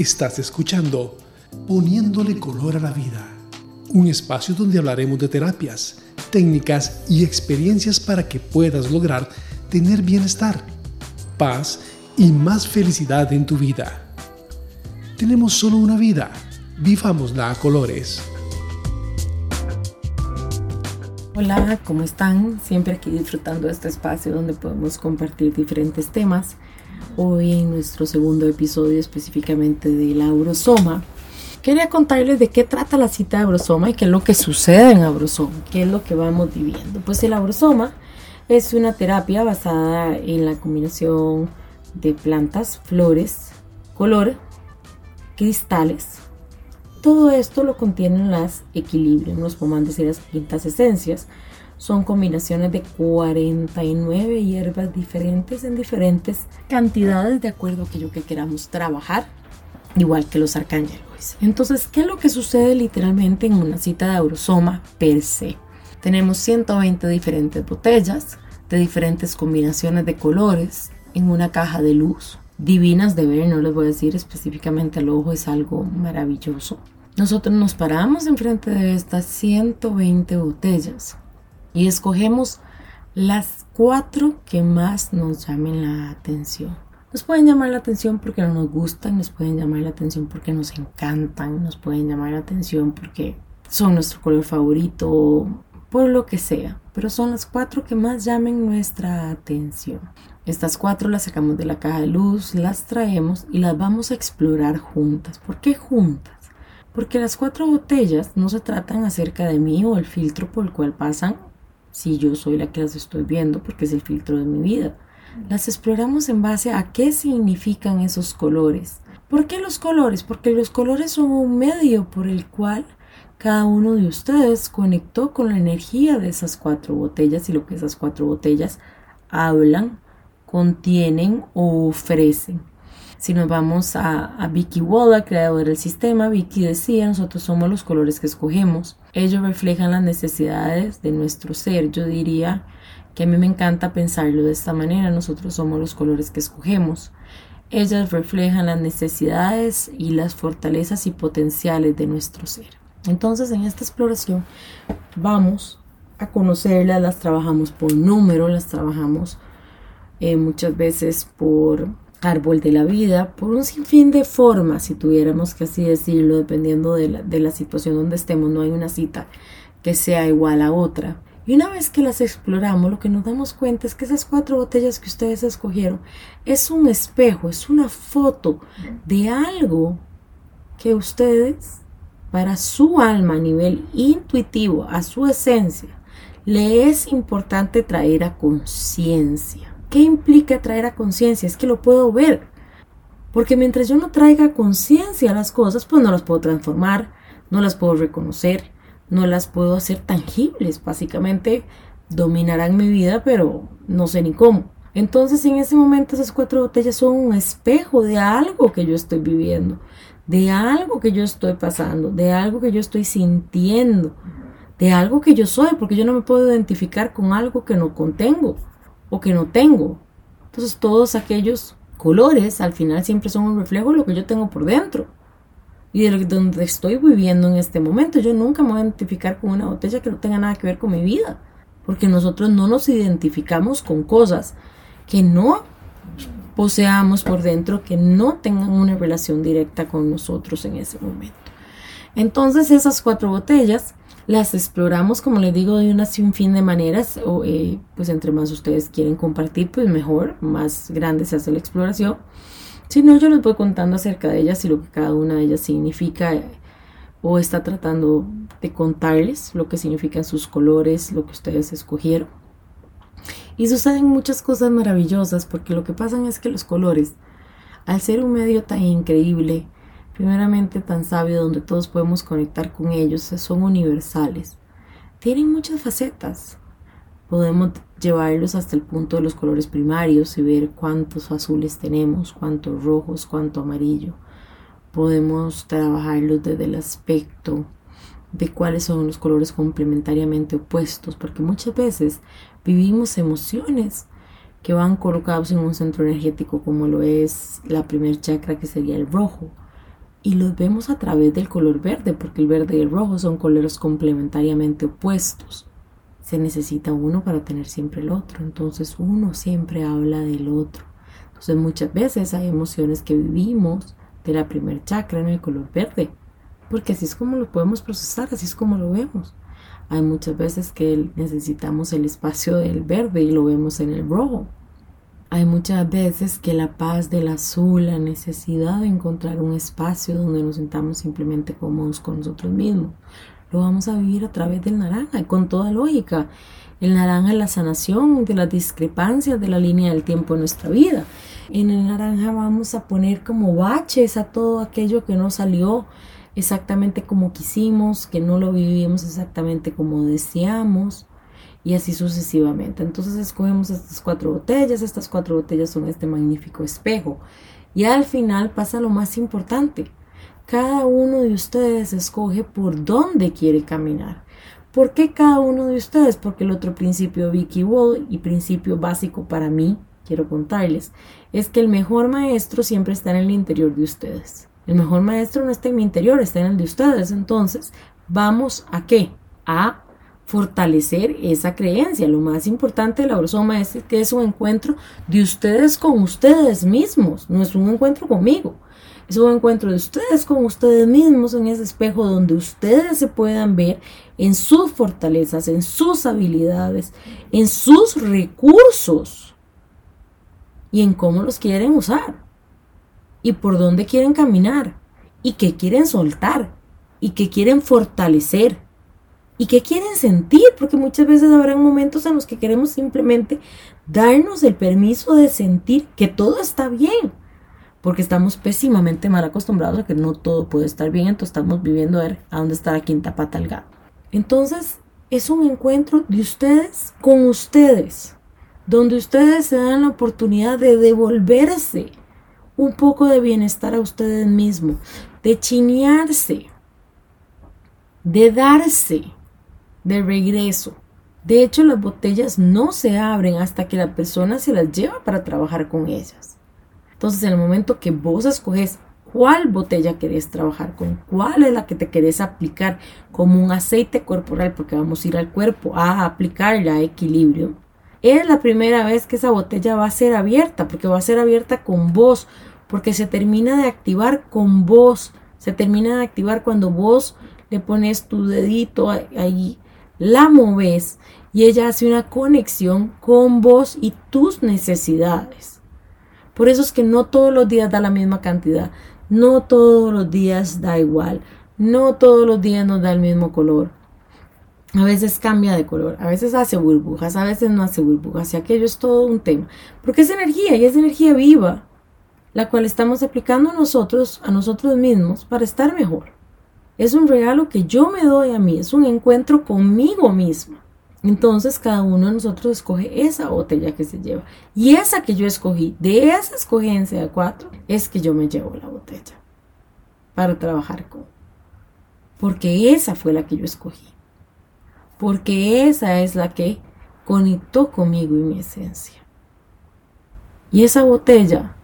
Estás escuchando Poniéndole color a la vida, un espacio donde hablaremos de terapias, técnicas y experiencias para que puedas lograr tener bienestar, paz y más felicidad en tu vida. Tenemos solo una vida, vivámosla a colores. Hola, ¿cómo están? Siempre aquí disfrutando de este espacio donde podemos compartir diferentes temas. Hoy en nuestro segundo episodio específicamente del Aurosoma, quería contarles de qué trata la cita de Aurosoma y qué es lo que sucede en Aurosoma, qué es lo que vamos viviendo. Pues el Aurosoma es una terapia basada en la combinación de plantas, flores, color, cristales. Todo esto lo contienen las equilibrios, los pomantes y las quintas esencias. Son combinaciones de 49 hierbas diferentes en diferentes cantidades de acuerdo a aquello que queramos trabajar, igual que los arcángeles. Entonces, ¿qué es lo que sucede literalmente en una cita de Aurosoma per se? Tenemos 120 diferentes botellas de diferentes combinaciones de colores en una caja de luz. Divinas de ver, no les voy a decir específicamente al ojo, es algo maravilloso. Nosotros nos paramos enfrente de estas 120 botellas y escogemos las cuatro que más nos llamen la atención. Nos pueden llamar la atención porque no nos gustan, nos pueden llamar la atención porque nos encantan, nos pueden llamar la atención porque son nuestro color favorito, por lo que sea, pero son las cuatro que más llamen nuestra atención. Estas cuatro las sacamos de la caja de luz, las traemos y las vamos a explorar juntas. ¿Por qué juntas? Porque las cuatro botellas no se tratan acerca de mí o el filtro por el cual pasan si yo soy la que las estoy viendo porque es el filtro de mi vida. Las exploramos en base a qué significan esos colores. ¿Por qué los colores? Porque los colores son un medio por el cual cada uno de ustedes conectó con la energía de esas cuatro botellas y lo que esas cuatro botellas hablan, contienen o ofrecen. Si nos vamos a, Vicky Waller, creadora del sistema, Vicky decía, nosotros somos los colores que escogemos. Ellos reflejan las necesidades de nuestro ser. Yo diría que a mí me encanta pensarlo de esta manera. Nosotros somos los colores que escogemos. Ellas reflejan las necesidades y las fortalezas y potenciales de nuestro ser. Entonces en esta exploración vamos a conocerlas, las trabajamos por número, las trabajamos eh, muchas veces por árbol de la vida, por un sinfín de formas, si tuviéramos que así decirlo, dependiendo de la, de la situación donde estemos, no hay una cita que sea igual a otra. Y una vez que las exploramos, lo que nos damos cuenta es que esas cuatro botellas que ustedes escogieron es un espejo, es una foto de algo que ustedes, para su alma a nivel intuitivo, a su esencia, le es importante traer a conciencia. ¿Qué implica traer a conciencia? Es que lo puedo ver. Porque mientras yo no traiga conciencia a las cosas, pues no las puedo transformar, no las puedo reconocer, no las puedo hacer tangibles. Básicamente dominarán mi vida, pero no sé ni cómo. Entonces en ese momento esas cuatro botellas son un espejo de algo que yo estoy viviendo, de algo que yo estoy pasando, de algo que yo estoy sintiendo, de algo que yo soy, porque yo no me puedo identificar con algo que no contengo o que no tengo. Entonces todos aquellos colores al final siempre son un reflejo de lo que yo tengo por dentro y de donde estoy viviendo en este momento. Yo nunca me voy a identificar con una botella que no tenga nada que ver con mi vida, porque nosotros no nos identificamos con cosas que no poseamos por dentro, que no tengan una relación directa con nosotros en ese momento. Entonces esas cuatro botellas las exploramos, como les digo, de una fin de maneras, o eh, pues entre más ustedes quieren compartir, pues mejor, más grande se hace la exploración. Si no, yo les voy contando acerca de ellas y lo que cada una de ellas significa eh, o está tratando de contarles lo que significan sus colores, lo que ustedes escogieron. Y suceden muchas cosas maravillosas porque lo que pasa es que los colores, al ser un medio tan increíble, primeramente tan sabio donde todos podemos conectar con ellos, son universales. Tienen muchas facetas. Podemos llevarlos hasta el punto de los colores primarios y ver cuántos azules tenemos, cuántos rojos, cuánto amarillo. Podemos trabajarlos desde el aspecto de cuáles son los colores complementariamente opuestos, porque muchas veces vivimos emociones que van colocados en un centro energético como lo es la primer chakra que sería el rojo y los vemos a través del color verde, porque el verde y el rojo son colores complementariamente opuestos. Se necesita uno para tener siempre el otro, entonces uno siempre habla del otro. Entonces muchas veces hay emociones que vivimos de la primer chakra en el color verde, porque así es como lo podemos procesar, así es como lo vemos. Hay muchas veces que necesitamos el espacio del verde y lo vemos en el rojo. Hay muchas veces que la paz del azul, la necesidad de encontrar un espacio donde nos sintamos simplemente cómodos con nosotros mismos, lo vamos a vivir a través del naranja, con toda lógica. El naranja es la sanación de las discrepancias de la línea del tiempo en nuestra vida. En el naranja vamos a poner como baches a todo aquello que no salió exactamente como quisimos, que no lo vivimos exactamente como deseamos y así sucesivamente. Entonces escogemos estas cuatro botellas, estas cuatro botellas son este magnífico espejo. Y al final pasa lo más importante. Cada uno de ustedes escoge por dónde quiere caminar. ¿Por qué cada uno de ustedes? Porque el otro principio Vicky Wall y principio básico para mí, quiero contarles, es que el mejor maestro siempre está en el interior de ustedes. El mejor maestro no está en mi interior, está en el de ustedes. Entonces, vamos a qué? A fortalecer esa creencia. Lo más importante de la brosoma es que es un encuentro de ustedes con ustedes mismos, no es un encuentro conmigo. Es un encuentro de ustedes con ustedes mismos en ese espejo donde ustedes se puedan ver en sus fortalezas, en sus habilidades, en sus recursos y en cómo los quieren usar y por dónde quieren caminar y qué quieren soltar y qué quieren fortalecer y qué quieren sentir, porque muchas veces habrá momentos en los que queremos simplemente darnos el permiso de sentir que todo está bien, porque estamos pésimamente mal acostumbrados a que no todo puede estar bien, entonces estamos viviendo a ver a dónde está la quinta pata al gato. Entonces, es un encuentro de ustedes con ustedes, donde ustedes se dan la oportunidad de devolverse un poco de bienestar a ustedes mismos, de chinearse, de darse de regreso. De hecho, las botellas no se abren hasta que la persona se las lleva para trabajar con ellas. Entonces, en el momento que vos escoges cuál botella querés trabajar con, cuál es la que te querés aplicar como un aceite corporal, porque vamos a ir al cuerpo a aplicarla a equilibrio, es la primera vez que esa botella va a ser abierta, porque va a ser abierta con vos, porque se termina de activar con vos, se termina de activar cuando vos le pones tu dedito ahí la moves y ella hace una conexión con vos y tus necesidades. Por eso es que no todos los días da la misma cantidad, no todos los días da igual, no todos los días nos da el mismo color. A veces cambia de color, a veces hace burbujas, a veces no hace burbujas y aquello es todo un tema. Porque es energía y es energía viva, la cual estamos aplicando nosotros, a nosotros mismos para estar mejor. Es un regalo que yo me doy a mí, es un encuentro conmigo mismo. Entonces cada uno de nosotros escoge esa botella que se lleva. Y esa que yo escogí, de esa escogencia de cuatro, es que yo me llevo la botella para trabajar con. Porque esa fue la que yo escogí. Porque esa es la que conectó conmigo y mi esencia. Y esa botella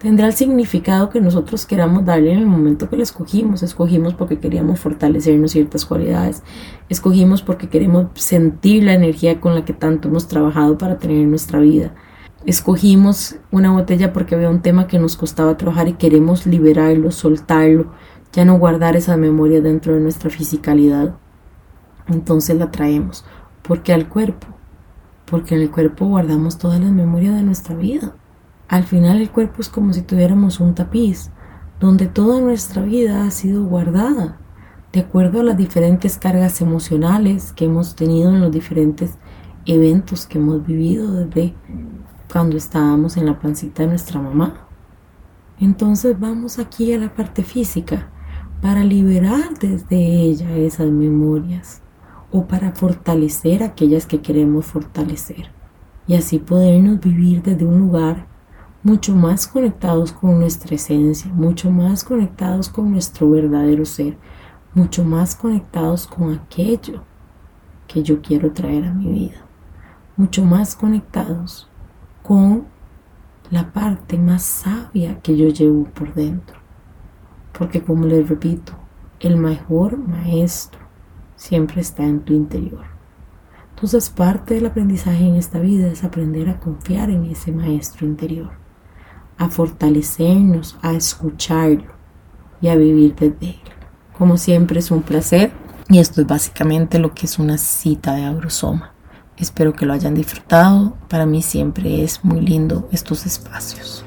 tendrá el significado que nosotros queramos darle en el momento que la escogimos. Escogimos porque queríamos fortalecernos ciertas cualidades. Escogimos porque queremos sentir la energía con la que tanto hemos trabajado para tener nuestra vida. Escogimos una botella porque había un tema que nos costaba trabajar y queremos liberarlo, soltarlo, ya no guardar esas memorias dentro de nuestra fisicalidad. Entonces la traemos. porque al cuerpo? Porque en el cuerpo guardamos todas las memorias de nuestra vida. Al final el cuerpo es como si tuviéramos un tapiz, donde toda nuestra vida ha sido guardada, de acuerdo a las diferentes cargas emocionales que hemos tenido en los diferentes eventos que hemos vivido desde cuando estábamos en la pancita de nuestra mamá. Entonces vamos aquí a la parte física para liberar desde ella esas memorias o para fortalecer aquellas que queremos fortalecer y así podernos vivir desde un lugar mucho más conectados con nuestra esencia, mucho más conectados con nuestro verdadero ser, mucho más conectados con aquello que yo quiero traer a mi vida, mucho más conectados con la parte más sabia que yo llevo por dentro. porque como les repito, el mejor maestro siempre está en tu interior. Entonces parte del aprendizaje en esta vida es aprender a confiar en ese maestro interior, a fortalecernos, a escucharlo y a vivir desde él. Como siempre es un placer y esto es básicamente lo que es una cita de Agrosoma. Espero que lo hayan disfrutado. Para mí siempre es muy lindo estos espacios.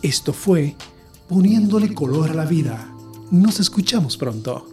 Esto fue Poniéndole color a la vida. Nos escuchamos pronto.